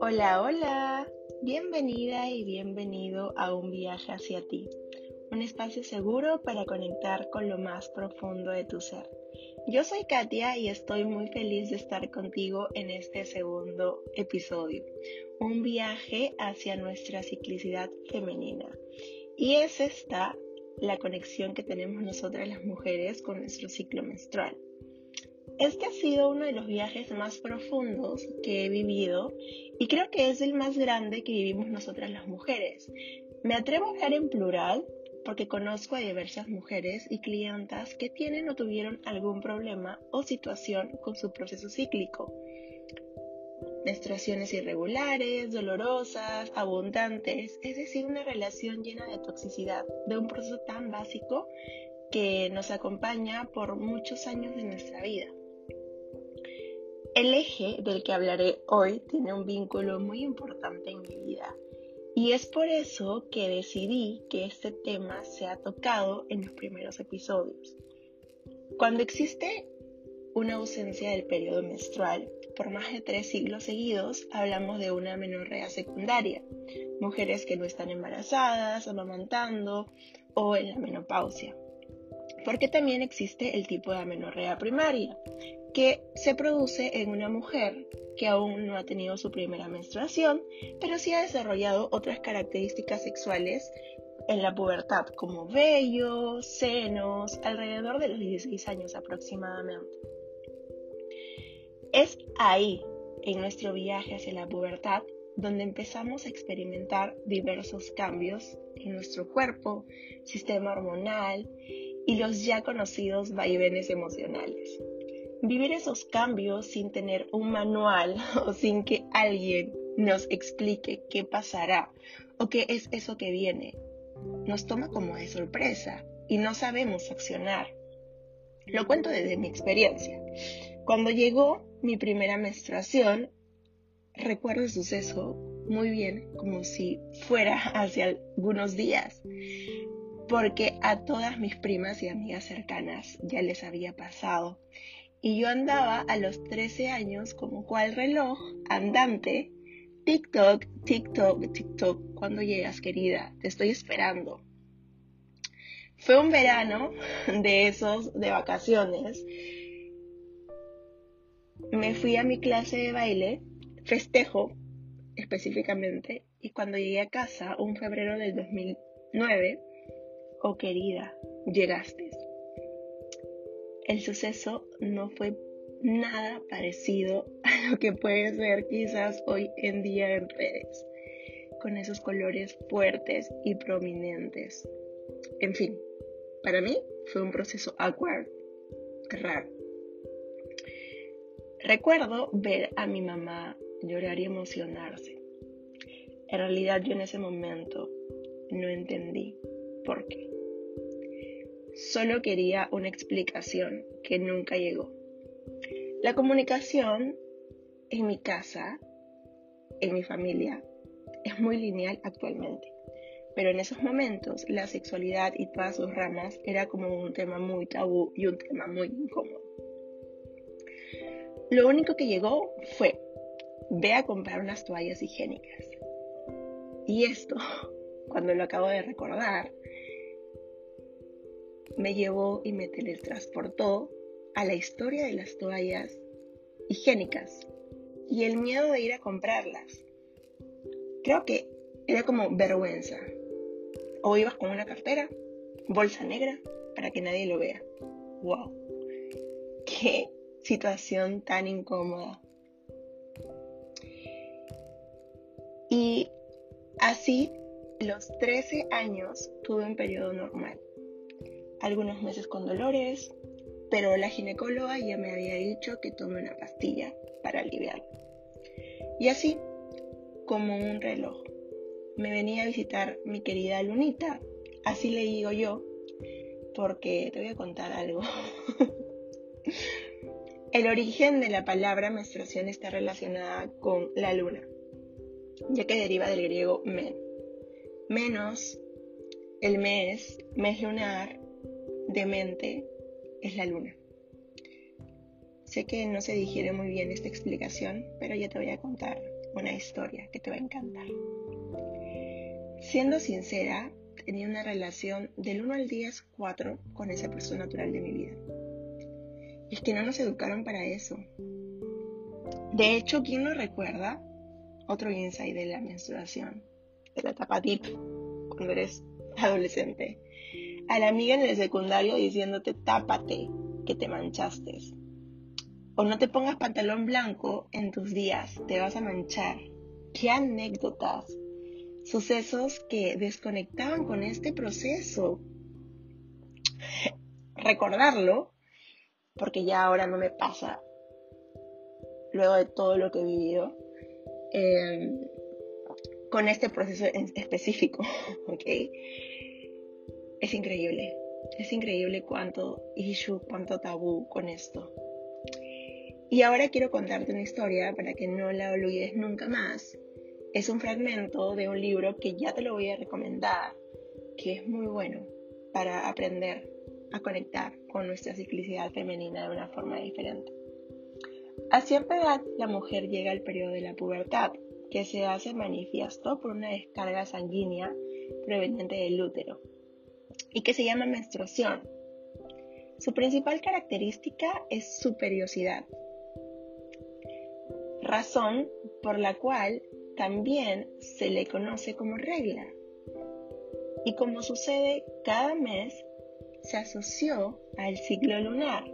Hola, hola, bienvenida y bienvenido a un viaje hacia ti, un espacio seguro para conectar con lo más profundo de tu ser. Yo soy Katia y estoy muy feliz de estar contigo en este segundo episodio, un viaje hacia nuestra ciclicidad femenina. Y es esta la conexión que tenemos nosotras las mujeres con nuestro ciclo menstrual. Este ha sido uno de los viajes más profundos que he vivido y creo que es el más grande que vivimos nosotras las mujeres. Me atrevo a hablar en plural porque conozco a diversas mujeres y clientas que tienen o tuvieron algún problema o situación con su proceso cíclico. Menstruaciones irregulares, dolorosas, abundantes, es decir, una relación llena de toxicidad, de un proceso tan básico que nos acompaña por muchos años de nuestra vida. El eje del que hablaré hoy tiene un vínculo muy importante en mi vida y es por eso que decidí que este tema sea tocado en los primeros episodios. Cuando existe una ausencia del periodo menstrual por más de tres siglos seguidos, hablamos de una menorrea secundaria, mujeres que no están embarazadas, amamantando o en la menopausia. Porque también existe el tipo de amenorrea primaria, que se produce en una mujer que aún no ha tenido su primera menstruación, pero sí ha desarrollado otras características sexuales en la pubertad, como vello, senos, alrededor de los 16 años aproximadamente. Es ahí, en nuestro viaje hacia la pubertad, donde empezamos a experimentar diversos cambios en nuestro cuerpo, sistema hormonal y los ya conocidos vaivenes emocionales vivir esos cambios sin tener un manual o sin que alguien nos explique qué pasará o qué es eso que viene, nos toma como de sorpresa y no sabemos accionar. Lo cuento desde mi experiencia. Cuando llegó mi primera menstruación, recuerdo el suceso muy bien, como si fuera hace algunos días, porque a todas mis primas y amigas cercanas ya les había pasado y yo andaba a los 13 años como cual reloj andante. TikTok, TikTok, TikTok, cuando llegas querida, te estoy esperando. Fue un verano de esos de vacaciones. Me fui a mi clase de baile, festejo específicamente, y cuando llegué a casa, un febrero del 2009, oh querida, llegaste. El suceso no fue nada parecido a lo que puede ser quizás hoy en día en redes, con esos colores fuertes y prominentes. En fin, para mí fue un proceso awkward, raro. Recuerdo ver a mi mamá llorar y emocionarse. En realidad yo en ese momento no entendí por qué. Solo quería una explicación que nunca llegó. La comunicación en mi casa, en mi familia, es muy lineal actualmente. Pero en esos momentos la sexualidad y todas sus ramas era como un tema muy tabú y un tema muy incómodo. Lo único que llegó fue, ve a comprar unas toallas higiénicas. Y esto, cuando lo acabo de recordar, me llevó y me teletransportó a la historia de las toallas higiénicas y el miedo de ir a comprarlas. Creo que era como vergüenza. O ibas con una cartera, bolsa negra, para que nadie lo vea. ¡Wow! ¡Qué situación tan incómoda! Y así, los 13 años tuve un periodo normal algunos meses con dolores, pero la ginecóloga ya me había dicho que tome una pastilla para aliviarlo. Y así, como un reloj, me venía a visitar mi querida Lunita, así le digo yo, porque te voy a contar algo. El origen de la palabra menstruación está relacionada con la luna, ya que deriva del griego men. Menos el mes, mes lunar, de mente es la luna. Sé que no se digiere muy bien esta explicación, pero yo te voy a contar una historia que te va a encantar. Siendo sincera, tenía una relación del 1 al 10, 4 con esa persona natural de mi vida. Es que no nos educaron para eso. De hecho, ¿quién no recuerda otro insight de la menstruación? De la etapa deep, cuando eres adolescente. A la amiga en el secundario diciéndote tápate, que te manchaste. O no te pongas pantalón blanco en tus días, te vas a manchar. ¿Qué anécdotas? Sucesos que desconectaban con este proceso. Recordarlo, porque ya ahora no me pasa, luego de todo lo que he vivido, em, con este proceso en específico, ¿ok? Es increíble, es increíble cuánto issue, cuánto tabú con esto. Y ahora quiero contarte una historia para que no la olvides nunca más. Es un fragmento de un libro que ya te lo voy a recomendar, que es muy bueno para aprender a conectar con nuestra ciclicidad femenina de una forma diferente. A cierta edad, la mujer llega al periodo de la pubertad, que se hace manifiesto por una descarga sanguínea proveniente del útero y que se llama menstruación. Su principal característica es su periodicidad, razón por la cual también se le conoce como regla. Y como sucede cada mes, se asoció al ciclo lunar,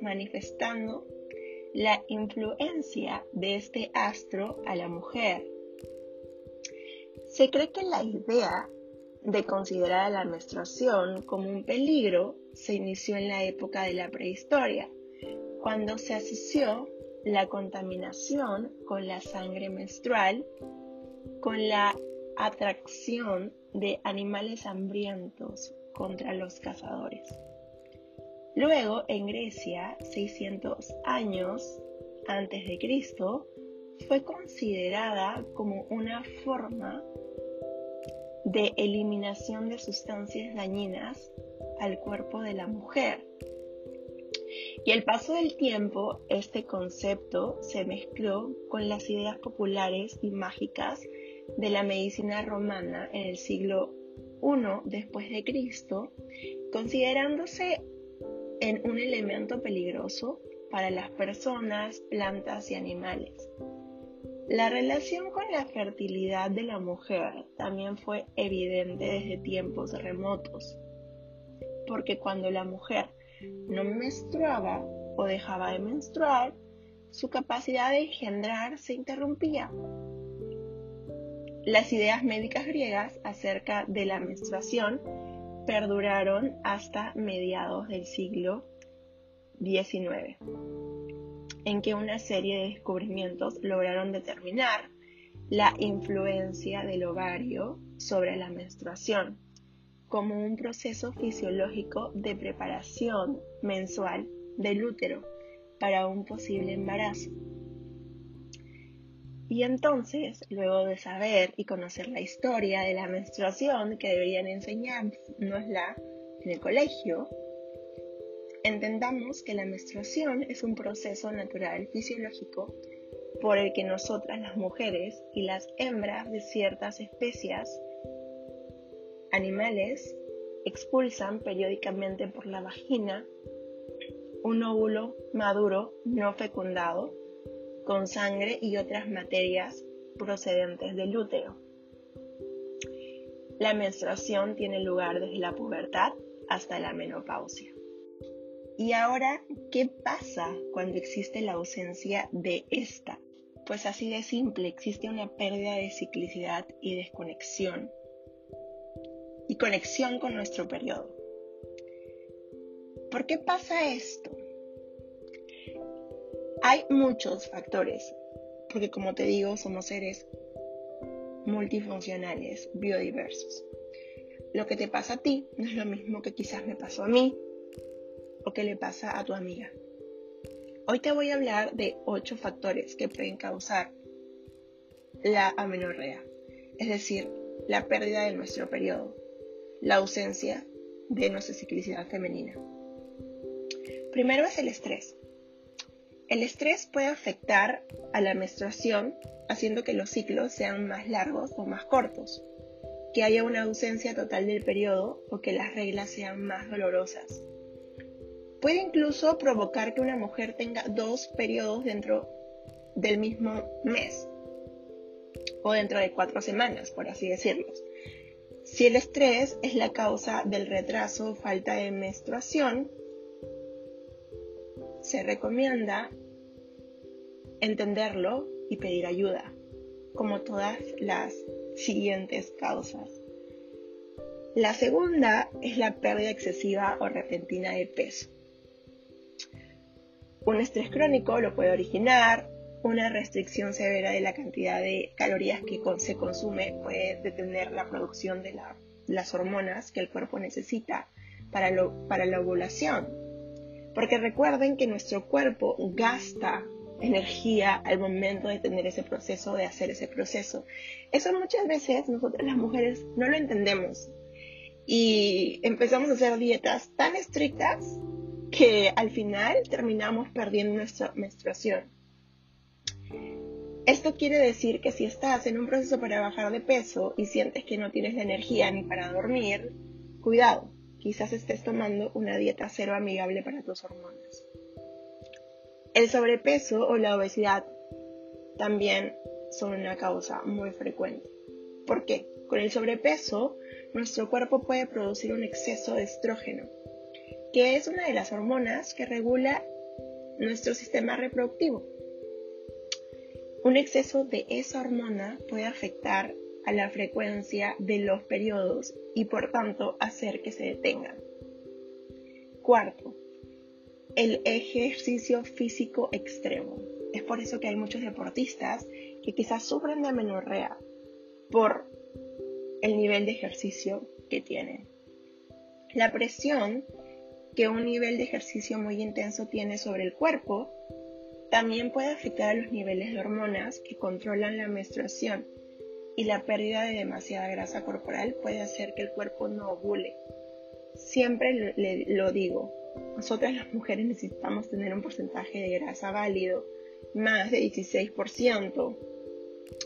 manifestando la influencia de este astro a la mujer. Se cree que la idea de considerar la menstruación como un peligro se inició en la época de la prehistoria, cuando se asoció la contaminación con la sangre menstrual, con la atracción de animales hambrientos contra los cazadores. Luego, en Grecia, 600 años antes de Cristo, fue considerada como una forma de eliminación de sustancias dañinas al cuerpo de la mujer y al paso del tiempo, este concepto se mezcló con las ideas populares y mágicas de la medicina romana en el siglo I después de Cristo, considerándose en un elemento peligroso para las personas, plantas y animales. La relación con la fertilidad de la mujer también fue evidente desde tiempos remotos, porque cuando la mujer no menstruaba o dejaba de menstruar, su capacidad de engendrar se interrumpía. Las ideas médicas griegas acerca de la menstruación perduraron hasta mediados del siglo XIX, en que una serie de descubrimientos lograron determinar la influencia del ovario sobre la menstruación como un proceso fisiológico de preparación mensual del útero para un posible embarazo. Y entonces, luego de saber y conocer la historia de la menstruación que deberían enseñárnosla en el colegio, entendamos que la menstruación es un proceso natural fisiológico por el que nosotras las mujeres y las hembras de ciertas especies animales expulsan periódicamente por la vagina un óvulo maduro no fecundado con sangre y otras materias procedentes del útero. La menstruación tiene lugar desde la pubertad hasta la menopausia. Y ahora, ¿qué pasa cuando existe la ausencia de esta? Pues así de simple, existe una pérdida de ciclicidad y desconexión y conexión con nuestro periodo. ¿Por qué pasa esto? Hay muchos factores, porque como te digo, somos seres multifuncionales, biodiversos. Lo que te pasa a ti no es lo mismo que quizás me pasó a mí o que le pasa a tu amiga. Hoy te voy a hablar de ocho factores que pueden causar la amenorrea, es decir, la pérdida de nuestro periodo, la ausencia de nuestra ciclicidad femenina. Primero es el estrés. El estrés puede afectar a la menstruación haciendo que los ciclos sean más largos o más cortos, que haya una ausencia total del periodo o que las reglas sean más dolorosas. Puede incluso provocar que una mujer tenga dos periodos dentro del mismo mes o dentro de cuatro semanas, por así decirlo. Si el estrés es la causa del retraso o falta de menstruación, se recomienda entenderlo y pedir ayuda, como todas las siguientes causas. La segunda es la pérdida excesiva o repentina de peso. Un estrés crónico lo puede originar, una restricción severa de la cantidad de calorías que se consume puede detener la producción de las hormonas que el cuerpo necesita para, la ovulación. Porque recuerden que nuestro cuerpo gasta energía al momento de tener ese proceso, de hacer ese proceso. Eso muchas veces nosotras las mujeres no lo entendemos y empezamos a hacer dietas tan estrictas que al final terminamos perdiendo nuestra menstruación. Esto quiere decir que si estás en un proceso para bajar de peso y sientes que no tienes la energía ni para dormir, cuidado, quizás estés tomando una dieta cero amigable para tus hormonas. El sobrepeso o la obesidad también son una causa muy frecuente. ¿Por qué? Con el sobrepeso, nuestro cuerpo puede producir un exceso de estrógeno, que es una de las hormonas que regula nuestro sistema reproductivo. Un exceso de esa hormona puede afectar a la frecuencia de los periodos y por tanto hacer que se detengan. Cuarto, el ejercicio físico extremo. Es por eso que hay muchos deportistas que quizás sufren de amenorrea por el nivel de ejercicio que tienen. La presión que un nivel de ejercicio muy intenso tiene sobre el cuerpo también puede afectar a los niveles de hormonas que controlan la menstruación y la pérdida de demasiada grasa corporal puede hacer que el cuerpo no ovule. Siempre lo digo, nosotras las mujeres necesitamos tener un porcentaje de grasa válido, más de 16%,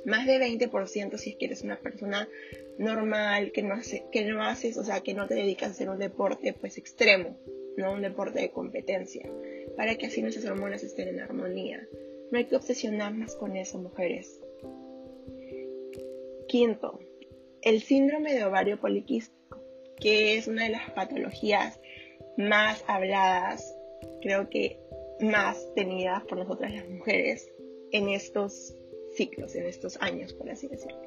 más de 20% si es que eres una persona normal, que no, hace, que no haces, o sea, que no te dedicas a hacer un deporte pues extremo, no un deporte de competencia para que así nuestras hormonas estén en armonía. No hay que obsesionarnos con eso, mujeres. Quinto, el síndrome de ovario poliquístico, que es una de las patologías más habladas, creo que más tenidas por nosotras las mujeres en estos ciclos, en estos años, por así decirlo.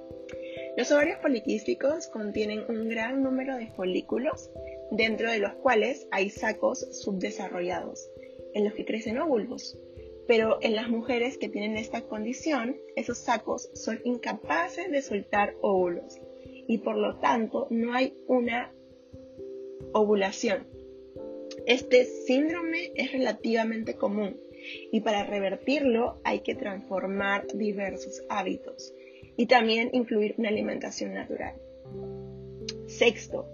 Los ovarios poliquísticos contienen un gran número de folículos, dentro de los cuales hay sacos subdesarrollados, en los que crecen óvulos. Pero en las mujeres que tienen esta condición, esos sacos son incapaces de soltar óvulos y por lo tanto no hay una ovulación. Este síndrome es relativamente común y para revertirlo hay que transformar diversos hábitos y también incluir una alimentación natural. Sexto,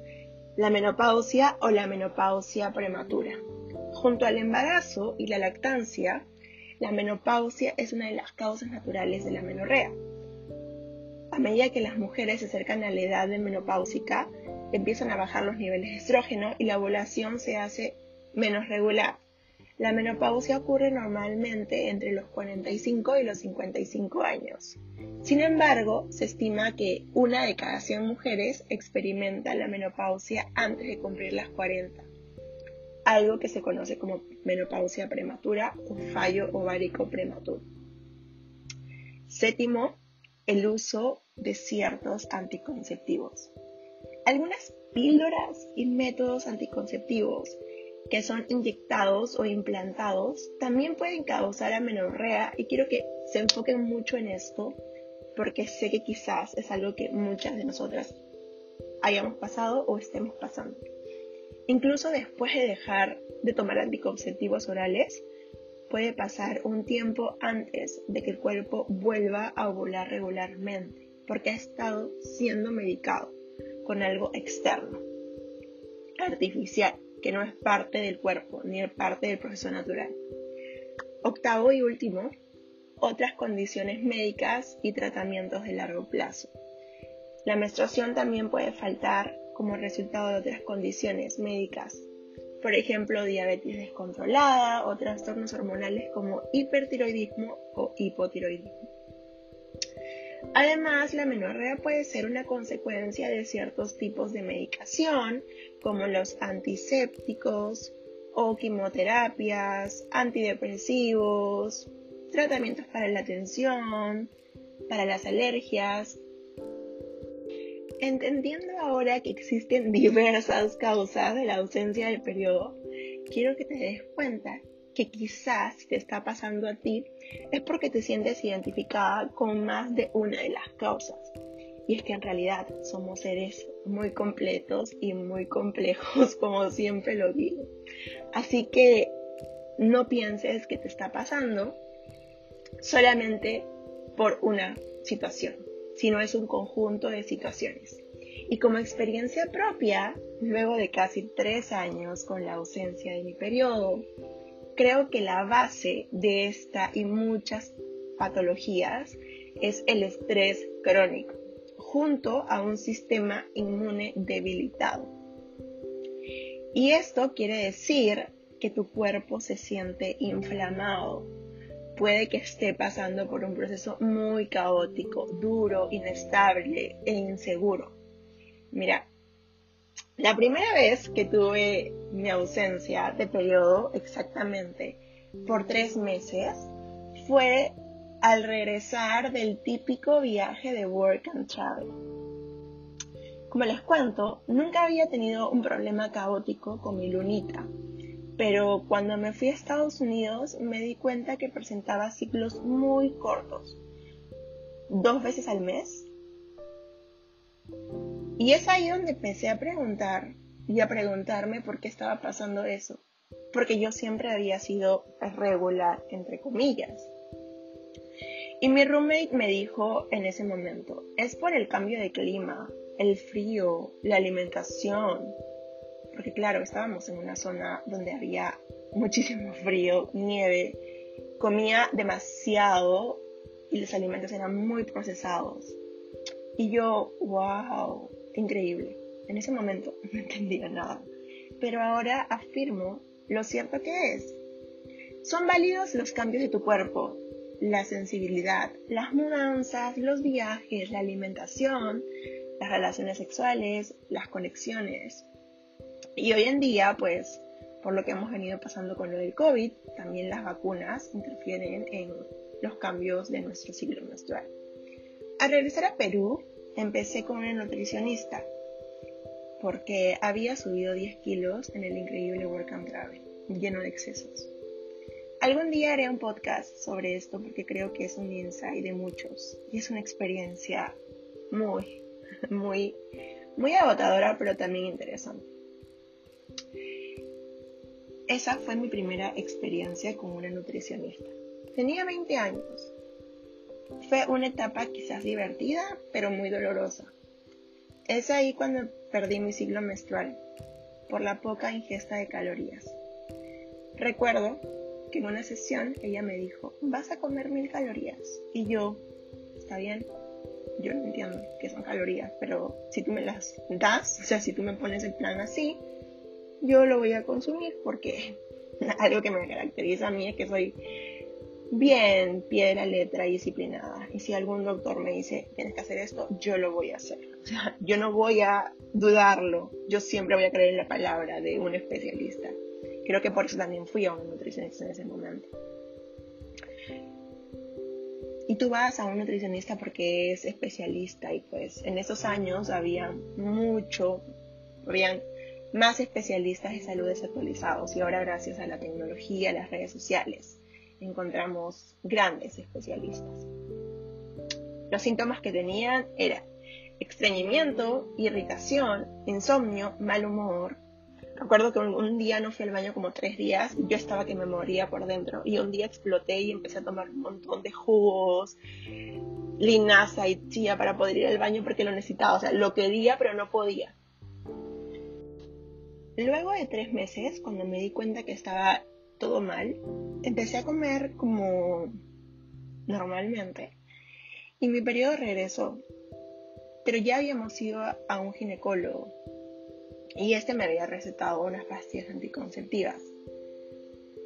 la menopausia o la menopausia prematura. Junto al embarazo y la lactancia, la menopausia es una de las causas naturales de la menorrea. A medida que las mujeres se acercan a la edad de menopáusica, empiezan a bajar los niveles de estrógeno y la ovulación se hace menos regular. La menopausia ocurre normalmente entre los 45 y los 55 años. Sin embargo, se estima que una de cada 100 mujeres experimenta la menopausia antes de cumplir las 40 algo que se conoce como menopausia prematura o fallo ovárico prematuro. Séptimo, el uso de ciertos anticonceptivos. Algunas píldoras y métodos anticonceptivos que son inyectados o implantados también pueden causar amenorrea y quiero que se enfoquen mucho en esto porque sé que quizás es algo que muchas de nosotras hayamos pasado o estemos pasando. Incluso después de dejar de tomar anticonceptivos orales, puede pasar un tiempo antes de que el cuerpo vuelva a ovular regularmente, porque ha estado siendo medicado con algo externo, artificial, que no es parte del cuerpo ni es parte del proceso natural. Octavo y último, otras condiciones médicas y tratamientos de largo plazo. La menstruación también puede faltar como resultado de otras condiciones médicas, por ejemplo, diabetes descontrolada o trastornos hormonales como hipertiroidismo o hipotiroidismo. Además, la menorrea puede ser una consecuencia de ciertos tipos de medicación, como los antisépticos o quimioterapias, antidepresivos, tratamientos para la tensión, para las alergias. Entendiendo ahora que existen diversas causas de la ausencia del periodo, quiero que te des cuenta que quizás si te está pasando a ti es porque te sientes identificada con más de una de las causas. Y es que en realidad somos seres muy completos y muy complejos, como siempre lo digo. Así que no pienses que te está pasando solamente por una situación, sino es un conjunto de situaciones. Y como experiencia propia, luego de casi tres años con la ausencia de mi periodo, Creo que la base de esta y muchas patologías es el estrés crónico, junto a un sistema inmune debilitado. Y esto quiere decir que tu cuerpo se siente inflamado. Puede que esté pasando por un proceso muy caótico, duro, inestable e inseguro. Mira, la primera vez que tuve mi ausencia de periodo exactamente por tres meses fue al regresar del típico viaje de work and travel. Como les cuento, nunca había tenido un problema caótico con mi lunita, pero cuando me fui a Estados Unidos me di cuenta que presentaba ciclos muy cortos, dos veces al mes, y es ahí donde empecé a preguntar y a preguntarme por qué estaba pasando eso. Porque yo siempre había sido regular, entre comillas. Y mi roommate me dijo en ese momento, es por el cambio de clima, el frío, la alimentación. Porque claro, estábamos en una zona donde había muchísimo frío, nieve, comía demasiado y los alimentos eran muy procesados. Y yo, wow, increíble. En ese momento no entendía nada, pero ahora afirmo lo cierto que es. Son válidos los cambios de tu cuerpo, la sensibilidad, las mudanzas, los viajes, la alimentación, las relaciones sexuales, las conexiones. Y hoy en día, pues, por lo que hemos venido pasando con lo del COVID, también las vacunas interfieren en los cambios de nuestro ciclo menstrual. Al regresar a Perú, empecé con una nutricionista porque había subido 10 kilos en el increíble Work and Travel, lleno de excesos. Algún día haré un podcast sobre esto porque creo que es un insight de muchos y es una experiencia muy, muy, muy agotadora, pero también interesante. Esa fue mi primera experiencia con una nutricionista. Tenía 20 años fue una etapa quizás divertida, pero muy dolorosa. Es ahí cuando perdí mi ciclo menstrual, por la poca ingesta de calorías. Recuerdo en una sesión ella me dijo, vas a comer mil calorías. Y yo, está bien, yo no entiendo qué son calorías, pero si tú me las das, o sea, si tú me pones el plan así, yo lo voy a consumir porque algo que me caracteriza a mí es que soy bien pie de la letra y disciplinada. Y si algún doctor me dice, tienes que hacer esto, yo lo voy a hacer. O sea, yo no voy a dudarlo. Yo siempre voy a creer en la palabra de un especialista. Creo que por eso también fui a un nutricionista en ese momento. Y tú vas a un nutricionista porque es especialista y pues en esos años había mucho, habían más especialistas de salud desactualizados y ahora gracias a la tecnología, las redes sociales, encontramos grandes especialistas. Los síntomas que tenían eran estreñimiento, irritación, insomnio, mal humor. Recuerdo que un, día no fui al baño como tres días yo estaba que me moría por dentro. Y un día exploté y empecé a tomar un montón de jugos, linaza y chía para poder ir al baño porque lo necesitaba. O sea, lo quería pero no podía. Luego de tres meses, cuando me di cuenta que estaba todo mal. Empecé a comer como normalmente y mi periodo regresó. Pero ya habíamos ido a un ginecólogo y este me había recetado unas pastillas anticonceptivas.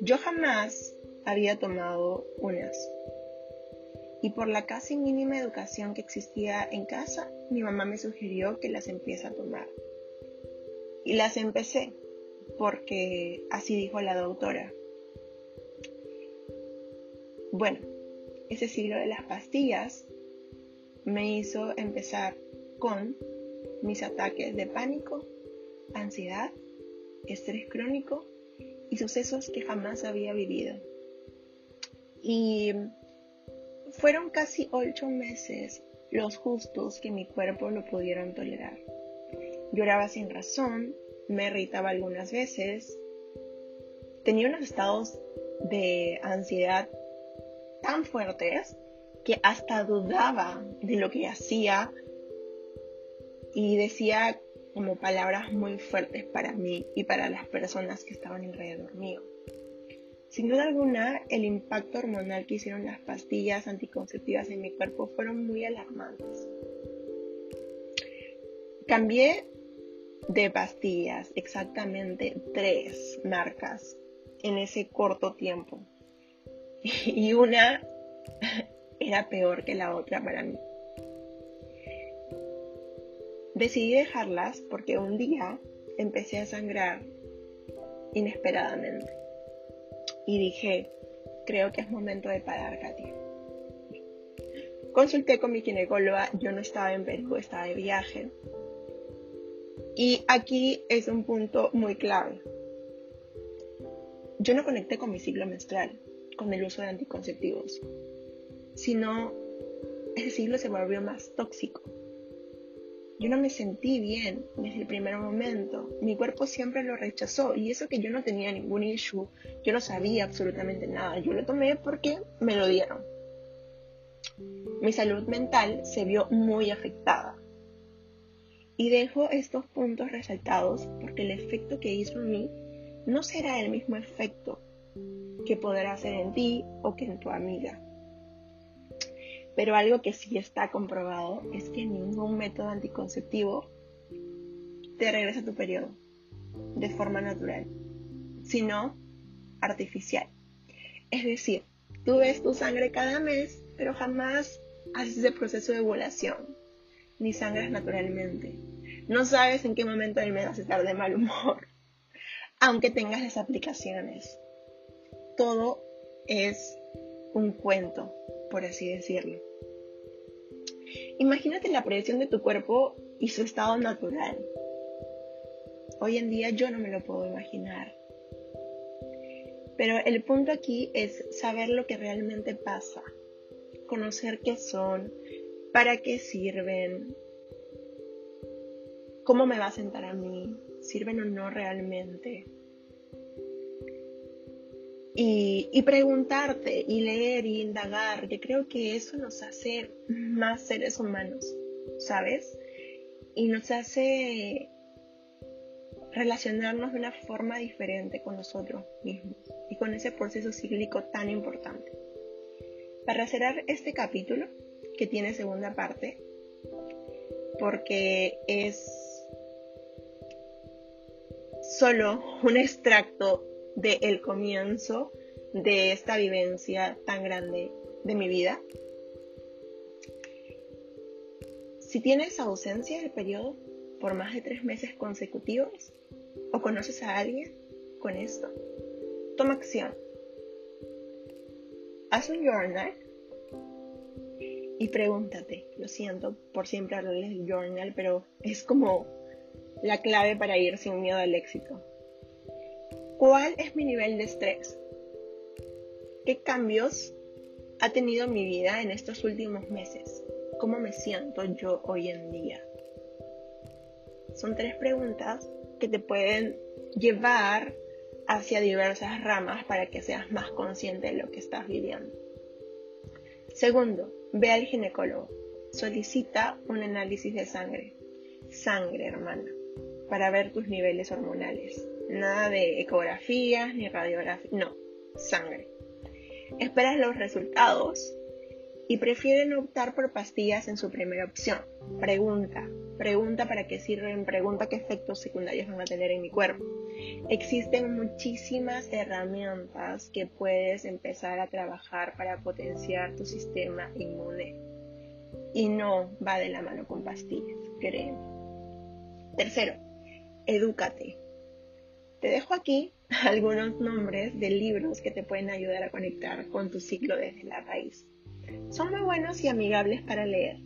Yo jamás había tomado unas. Y por la casi mínima educación que existía en casa, mi mamá me sugirió que las empiece a tomar. Y las empecé, porque así dijo la doctora. Bueno, ese siglo de las pastillas me hizo empezar con mis ataques de pánico ansiedad, estrés crónico y sucesos que jamás había vivido. Y fueron casi ocho meses los justos que mi cuerpo lo pudieron tolerar. Lloraba sin razón, me irritaba algunas veces, tenía unos estados de ansiedad tan fuertes que hasta dudaba de lo que hacía y decía como palabras muy fuertes para mí y para las personas que estaban alrededor mío. Sin duda alguna, el impacto hormonal que hicieron las pastillas anticonceptivas en mi cuerpo fueron muy alarmantes. Cambié de pastillas, exactamente tres marcas en ese corto tiempo. Y una era peor que la otra para mí. Decidí dejarlas porque un día empecé a sangrar inesperadamente. Y dije, creo que es momento de parar, Katy. Consulté con mi ginecóloga, yo no estaba en Perú, estaba de viaje. Y aquí es un punto muy clave. Yo no conecté con mi ciclo menstrual, con el uso de anticonceptivos, sino ese ciclo se volvió más tóxico yo no me sentí bien desde el primer momento. Mi cuerpo siempre lo rechazó y eso que yo no tenía ningún issue, yo no sabía absolutamente nada. Yo lo tomé porque me lo dieron. Mi salud mental se vio muy afectada. Y dejo estos puntos resaltados porque el efecto que hizo en mí no será el mismo efecto que podrá hacer en ti o que en tu amiga. Pero algo que sí está comprobado es que ningún método anticonceptivo te regresa a tu periodo de forma natural, sino artificial. Es decir, tú ves tu sangre cada mes, pero jamás haces ese proceso de ovulación, ni sangras naturalmente. No sabes en qué momento del mes vas a estar de mal humor, aunque tengas las aplicaciones. Todo es un cuento, por así decirlo. Imagínate la presión de tu cuerpo y su estado natural. Hoy en día yo no me lo puedo imaginar. Pero el punto aquí es saber lo que realmente pasa, conocer qué son, para qué sirven, cómo me va a sentar a mí, sirven o no realmente y, preguntarte y leer y indagar, que creo que eso nos hace más seres humanos, ¿sabes? Y nos hace relacionarnos de una forma diferente con nosotros mismos y con ese proceso cíclico tan importante. Para cerrar este capítulo, que tiene segunda parte, porque es solo un extracto del comienzo de esta vivencia tan grande de mi vida. Si tienes ausencia del periodo por más de tres meses consecutivos o conoces a alguien con esto, toma acción. Haz un journal y pregúntate, lo siento por siempre hablarles del journal, pero es como la clave para ir sin miedo al éxito. ¿Cuál es mi nivel de estrés? ¿Qué cambios ha tenido mi vida en estos últimos meses? ¿Cómo me siento yo hoy en día? Son tres preguntas que te pueden llevar hacia diversas ramas para que seas más consciente de lo que estás viviendo. Segundo, ve al ginecólogo. Solicita un análisis de sangre. Sangre, hermana, para ver tus niveles hormonales nada de ecografías ni radiografías, no, sangre. Esperas los resultados y prefieren optar por pastillas en su primera opción. Pregunta, pregunta para qué sirven, pregunta qué efectos secundarios van a tener en mi cuerpo. Existen muchísimas herramientas que puedes empezar a trabajar para potenciar tu sistema inmune. Y no va de la mano con pastillas, créeme. Tercero, edúcate. Te dejo aquí algunos nombres de libros que te pueden ayudar a conectar con tu ciclo desde la raíz. Son muy buenos y amigables para leer.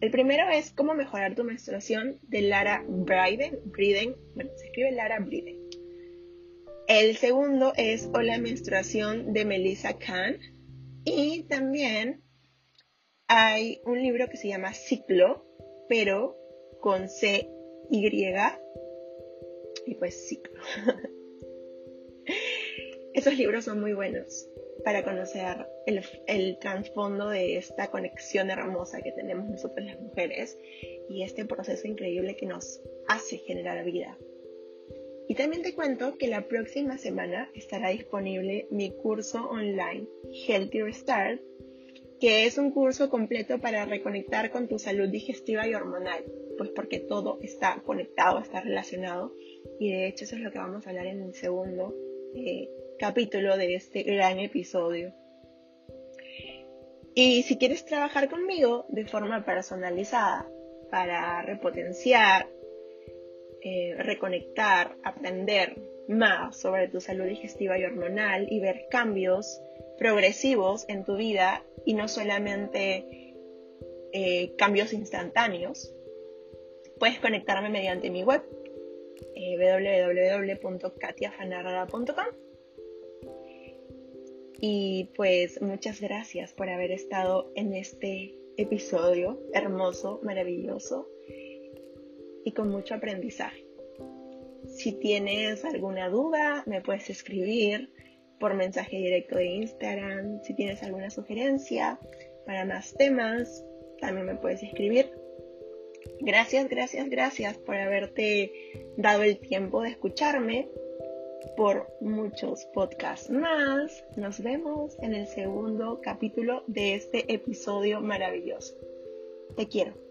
El primero es Cómo mejorar tu menstruación de Lara Briden. Briden bueno, se escribe Lara Briden. El segundo es Hola menstruación de Melissa Kahn. Y también hay un libro que se llama Ciclo, pero con C Y y pues ciclo. Esos libros son muy buenos para conocer el, el trasfondo de esta conexión hermosa que tenemos nosotros las mujeres y este proceso increíble que nos hace generar vida. Y también te cuento que la próxima semana estará disponible mi curso online Healthy Restart, que es un curso completo para reconectar con tu salud digestiva y hormonal, pues porque todo está conectado, está relacionado y de hecho eso es lo que vamos a hablar en el segundo eh, capítulo de este gran episodio. Y si quieres trabajar conmigo de forma personalizada para repotenciar, eh, reconectar, aprender más sobre tu salud digestiva y hormonal y ver cambios progresivos en tu vida y no solamente eh, cambios instantáneos, puedes conectarme mediante mi web eh, www.katiafanarra.com y pues muchas gracias por haber estado en este episodio hermoso, maravilloso y con mucho aprendizaje. Si tienes alguna duda, me puedes escribir por mensaje directo de Instagram. Si tienes alguna sugerencia para más temas, también me puedes escribir. Gracias, gracias, gracias por haberte dado el tiempo de escucharme por muchos podcasts más. Nos vemos en el segundo capítulo de este episodio maravilloso. Te quiero.